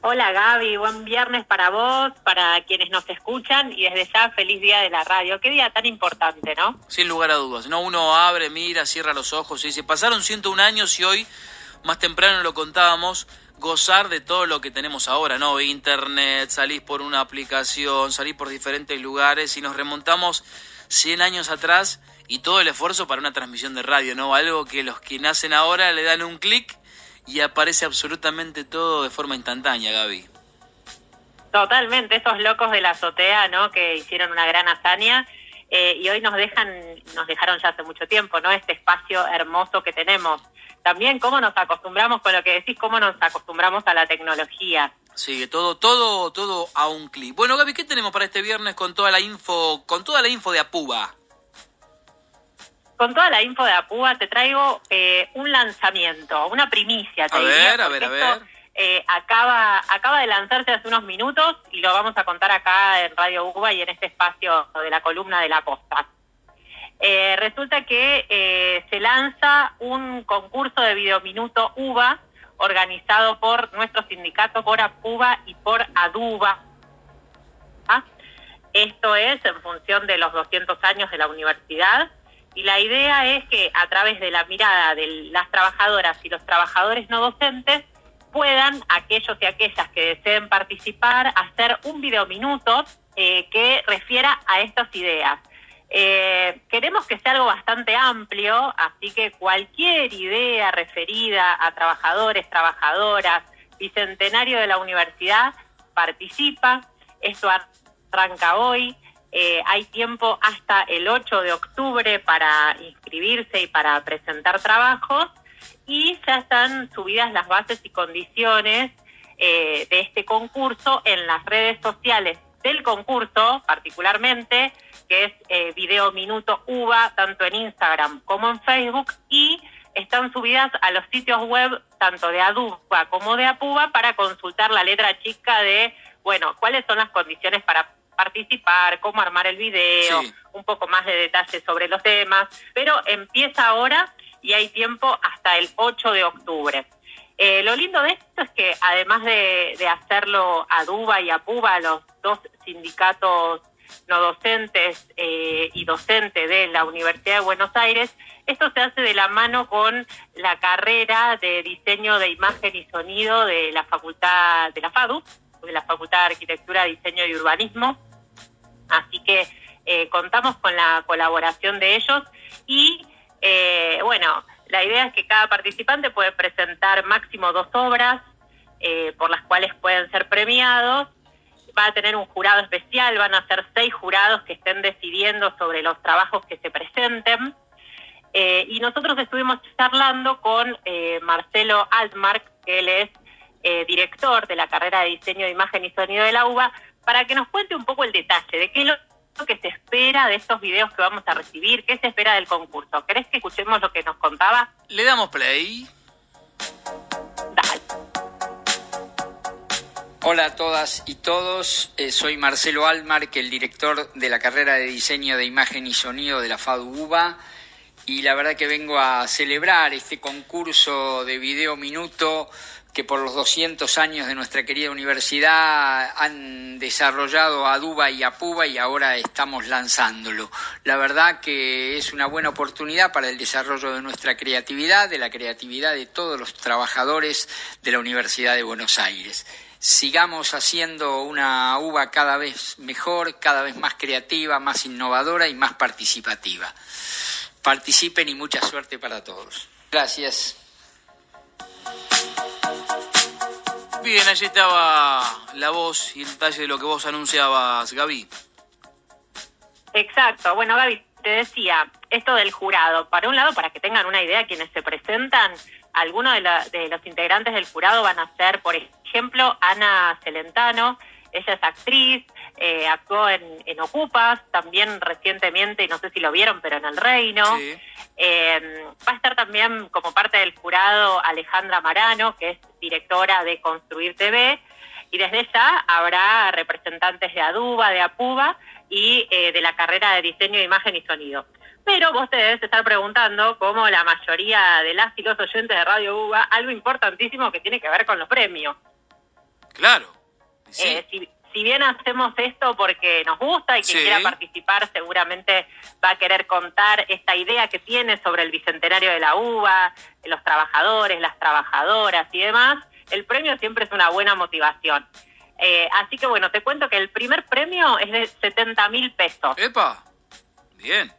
Hola Gaby, buen viernes para vos, para quienes nos escuchan y desde ya feliz día de la radio. Qué día tan importante, ¿no? Sin lugar a dudas. No, uno abre, mira, cierra los ojos y dice, pasaron 101 años y hoy, más temprano lo contábamos, gozar de todo lo que tenemos ahora, ¿no? Internet, salís por una aplicación, salís por diferentes lugares y nos remontamos 100 años atrás y todo el esfuerzo para una transmisión de radio, ¿no? Algo que los que nacen ahora le dan un clic y aparece absolutamente todo de forma instantánea, Gaby. Totalmente, esos locos de la azotea, ¿no? Que hicieron una gran hazaña eh, y hoy nos dejan, nos dejaron ya hace mucho tiempo, ¿no? Este espacio hermoso que tenemos. También cómo nos acostumbramos con lo que decís, cómo nos acostumbramos a la tecnología. Sí, todo, todo, todo a un clic. Bueno, Gaby, ¿qué tenemos para este viernes con toda la info, con toda la info de Apuba? Con toda la info de Apuba te traigo eh, un lanzamiento, una primicia. a ver, a ver, a ver. Eh, acaba, acaba de lanzarse hace unos minutos y lo vamos a contar acá en Radio UBA y en este espacio de la columna de la posta. Eh, resulta que se lanza un concurso de videominuto UBA organizado por nuestro sindicato, por APUBA y por ADUBA. ¿Ah? Esto es en función de los 200 años de la universidad y la idea es que a través de la mirada de las trabajadoras y los trabajadores no docentes puedan aquellos y aquellas que deseen participar hacer un videominuto eh, que refiera a estas ideas. Eh, queremos que sea algo bastante amplio, así que cualquier idea referida a trabajadores, trabajadoras, bicentenario de la universidad, participa. Esto arranca hoy. Eh, hay tiempo hasta el 8 de octubre para inscribirse y para presentar trabajos y ya están subidas las bases y condiciones eh, de este concurso en las redes sociales del concurso particularmente que es eh, Video Minuto UBA, tanto en Instagram como en Facebook, y están subidas a los sitios web tanto de ADUBA como de APUBA para consultar la letra chica de, bueno, cuáles son las condiciones para participar, cómo armar el video, un poco más de detalles sobre los temas, pero empieza ahora y hay tiempo hasta el 8 de octubre. Eh, lo lindo de esto es que además de, de hacerlo ADUBA y APUBA, los dos sindicatos no docentes eh, y docentes de la Universidad de Buenos Aires. Esto se hace de la mano con la carrera de diseño de imagen y sonido de la facultad de la FADU, de la Facultad de Arquitectura, Diseño y Urbanismo. Así que eh, contamos con la colaboración de ellos y eh, bueno, la idea es que cada participante puede presentar máximo dos obras por las cuales pueden ser premiados va a tener un jurado especial, van a ser seis jurados que estén decidiendo sobre los trabajos que se presenten. Eh, y nosotros estuvimos charlando con eh, Marcelo Altmark, que él es eh, director de la carrera de diseño de imagen y sonido de la UBA, para que nos cuente un poco el detalle de qué es lo que se espera de estos videos que vamos a recibir, qué se espera del concurso. ¿Querés que escuchemos lo que nos contaba? Le damos play. Hola a todas y todos, eh, soy Marcelo Almar, que el director de la carrera de diseño de imagen y sonido de la FADU-UBA y la verdad que vengo a celebrar este concurso de video minuto que por los 200 años de nuestra querida universidad han desarrollado a Duba y a Puba y ahora estamos lanzándolo. La verdad que es una buena oportunidad para el desarrollo de nuestra creatividad, de la creatividad de todos los trabajadores de la Universidad de Buenos Aires sigamos haciendo una uva cada vez mejor, cada vez más creativa, más innovadora y más participativa. Participen y mucha suerte para todos. Gracias. Bien, allí estaba la voz y el detalle de lo que vos anunciabas, Gaby. Exacto. Bueno, Gaby, te decía, esto del jurado, para un lado, para que tengan una idea quienes se presentan, algunos de, los integrantes del jurado van a ser, por ejemplo, Ana Celentano, ella es actriz, eh, actuó en, Ocupas, también recientemente, y no sé si lo vieron, pero en El Reino. Eh, va a estar también como parte del jurado Alejandra Marano, que es directora de Construir TV, y desde ya habrá representantes de Aduba, de Apuba y eh, de la carrera de diseño de imagen y sonido. Pero vos te debes estar preguntando, como la mayoría de las y los oyentes de Radio UBA, algo importantísimo que tiene que ver con los premios. Claro. Eh, si, bien hacemos esto porque nos gusta y quien quiera participar seguramente va a querer contar esta idea que tiene sobre el bicentenario de la uva, los trabajadores, las trabajadoras y demás, el premio siempre es una buena motivación. Eh, así que bueno, te cuento que el primer premio es de 70 mil pesos. ¡Epa! Bien.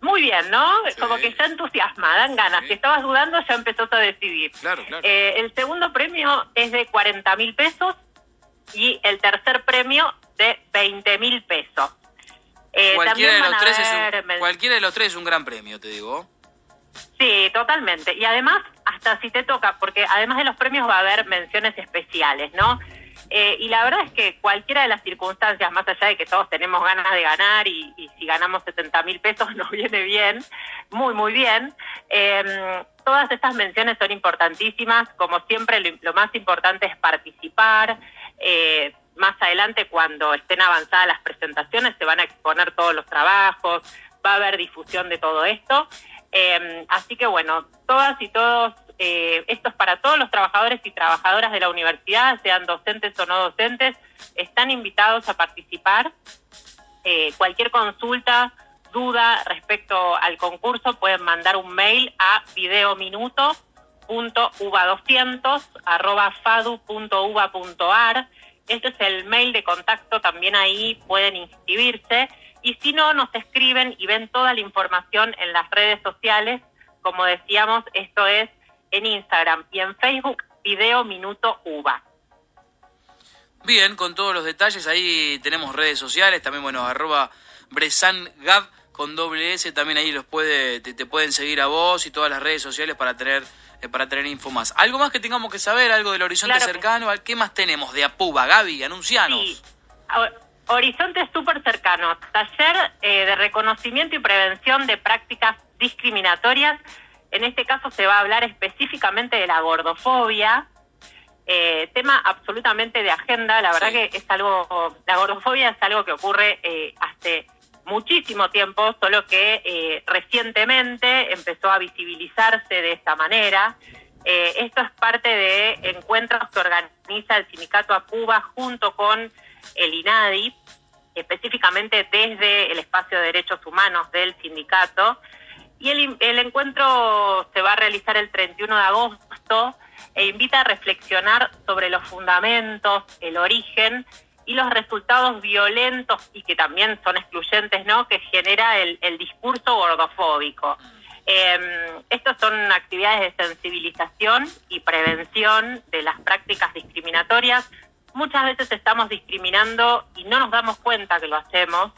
Muy bien, ¿no? Como que ya entusiasma, dan ganas. Si estabas dudando, ya empezó a decidir. Claro, claro. Eh, el segundo premio es de 40 mil pesos y el tercer premio de 20 mil pesos. Eh, cualquiera, de los tres es un, cualquiera de los tres es un gran premio, te digo. Sí, totalmente. Y además, hasta si te toca, porque además de los premios va a haber menciones especiales, ¿no? Eh, y la verdad es que cualquiera de las circunstancias, más allá de que todos tenemos ganas de ganar y, si ganamos 70 mil pesos nos viene bien, muy, muy bien, em, todas estas menciones son importantísimas. Como siempre, lo, más importante es participar. Eh, más adelante, cuando estén avanzadas las presentaciones, se van a exponer todos los trabajos, va a haber difusión de todo esto. Em, así que bueno, todas y todos eh, esto es para todos los trabajadores y trabajadoras de la universidad, sean docentes o no docentes, están invitados a participar. Eh, cualquier consulta, duda respecto al concurso, pueden mandar un mail a videominuto.uva200.fadu.uva.ar. Este es el mail de contacto, también ahí pueden inscribirse. Y si no, nos escriben y ven toda la información en las redes sociales. Como decíamos, esto es en Instagram y en Facebook, Video Minuto UVA. Bien, con todos los detalles, ahí tenemos redes sociales, también, bueno, arroba BresanGav con doble S, también ahí los puede, te, pueden seguir a vos y todas las redes sociales para tener, eh, para tener info más. ¿Algo más que tengamos que saber? ¿Algo del horizonte cercano? ¿Qué más tenemos de Apuba? Gaby, anuncianos. Sí. Horizonte súper cercano, taller eh, de reconocimiento y prevención de prácticas discriminatorias en este caso se va a hablar específicamente de la gordofobia, eh, tema absolutamente de agenda. La verdad que es algo, la gordofobia es algo que ocurre eh, hace muchísimo tiempo, solo que eh, recientemente empezó a visibilizarse de esta manera. esto es parte de encuentros que organiza el sindicato ACUBA junto con el INADI, específicamente desde el espacio de derechos humanos del sindicato. Y el, encuentro se va a realizar el 31 de agosto e invita a reflexionar sobre los fundamentos, el origen y los resultados violentos y que también son excluyentes, ¿no? Que genera el, discurso gordofóbico. Eh, estas son actividades de sensibilización y prevención de las prácticas discriminatorias. Muchas veces estamos discriminando y no nos damos cuenta que lo hacemos.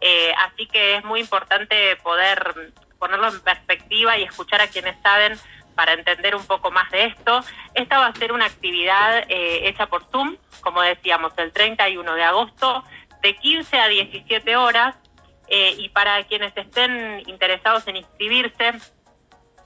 Eh, así que es muy importante poder ponerlo en perspectiva y escuchar a quienes saben para entender un poco más de esto. Esta va a ser una actividad eh, hecha por Zoom, como decíamos, el 31 de agosto, de 15 a 17 horas. Eh, y para quienes estén interesados en inscribirse,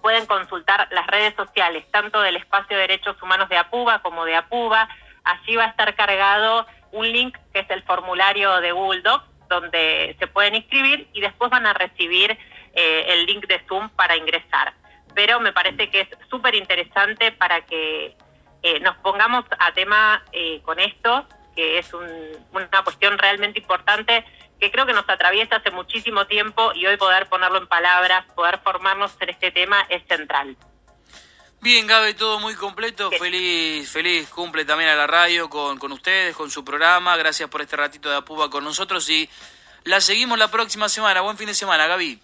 pueden consultar las redes sociales, tanto del Espacio de Derechos Humanos de APUBA como de APUBA. Allí va a estar cargado un link que es el formulario de Google Docs, donde se pueden inscribir y después van a recibir eh, el link de Zoom para ingresar. Pero me parece que es súper interesante para que eh, nos pongamos a tema eh, con esto, que es una cuestión realmente importante que creo que nos atraviesa hace muchísimo tiempo y hoy poder ponerlo en palabras, poder formarnos en este tema es central. Bien, Gaby, todo muy completo. Feliz feliz cumple también a la radio con, con ustedes, con su programa. Gracias por este ratito de Apuba con nosotros y la seguimos la próxima semana. Buen fin de semana, Gaby.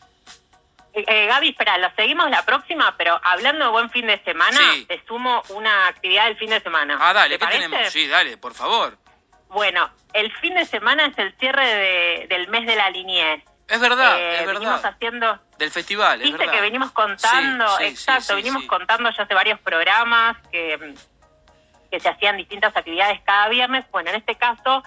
Eh, Gaby, espera, lo seguimos la próxima, pero hablando de buen fin de semana, te sumo una actividad del fin de semana. Ah, dale, ¿qué tenemos? Sí, dale, por favor. Bueno, el fin de semana es el cierre del mes de la niñez. Es verdad, eh, es verdad. Venimos haciendo... Del festival, es Viste que venimos contando, exacto, venimos contando ya hace varios programas que, que se hacían distintas actividades cada viernes. Bueno, en este caso,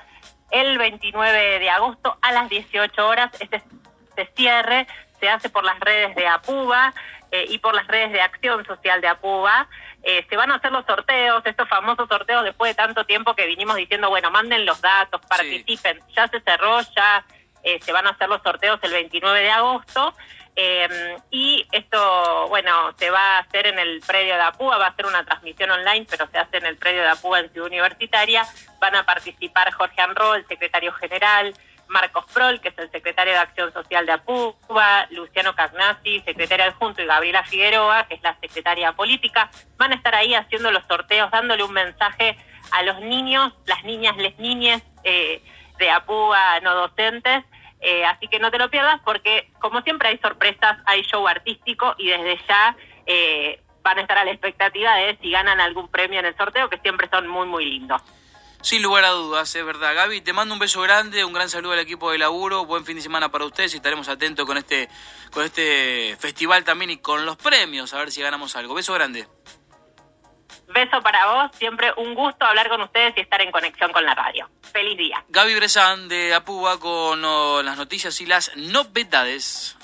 el 29 de agosto a las 18 horas, este, este cierre se hace por las redes de APUBA eh, y por las redes de Acción Social de APUBA. Eh, se van a hacer los sorteos, estos famosos sorteos después de tanto tiempo que vinimos diciendo, bueno, manden los datos, participen. Ya se cerró, ya eh, se van a hacer los sorteos el 29 de agosto. Eh, y esto, bueno, se va a hacer en el predio de APUA, va a ser una transmisión online, pero se hace en el predio de APUA en Ciudad Universitaria. Van a participar Jorge Anro, el secretario general, Marcos Prol, que es el secretario de Acción Social de APUA, Luciano Cagnazzi, secretario adjunto, y Gabriela Figueroa, que es la secretaria política. Van a estar ahí haciendo los sorteos, dándole un mensaje a los niños, las niñas, les niñas eh, de APUA no docentes, eh, así que no te lo pierdas porque, como siempre, hay sorpresas, hay show artístico y desde ya eh, van a estar a la expectativa de si ganan algún premio en el sorteo, que siempre son muy, muy lindos. Sin lugar a dudas, es verdad. Gaby, te mando un beso grande, un gran saludo al equipo de laburo, buen fin de semana para ustedes y estaremos atentos con este, con este festival también y con los premios, a ver si ganamos algo. Beso grande. Beso para vos, siempre un gusto hablar con ustedes y estar en conexión con la radio. Feliz día. Gaby Bresan de Apuba con oh, las noticias y las novedades.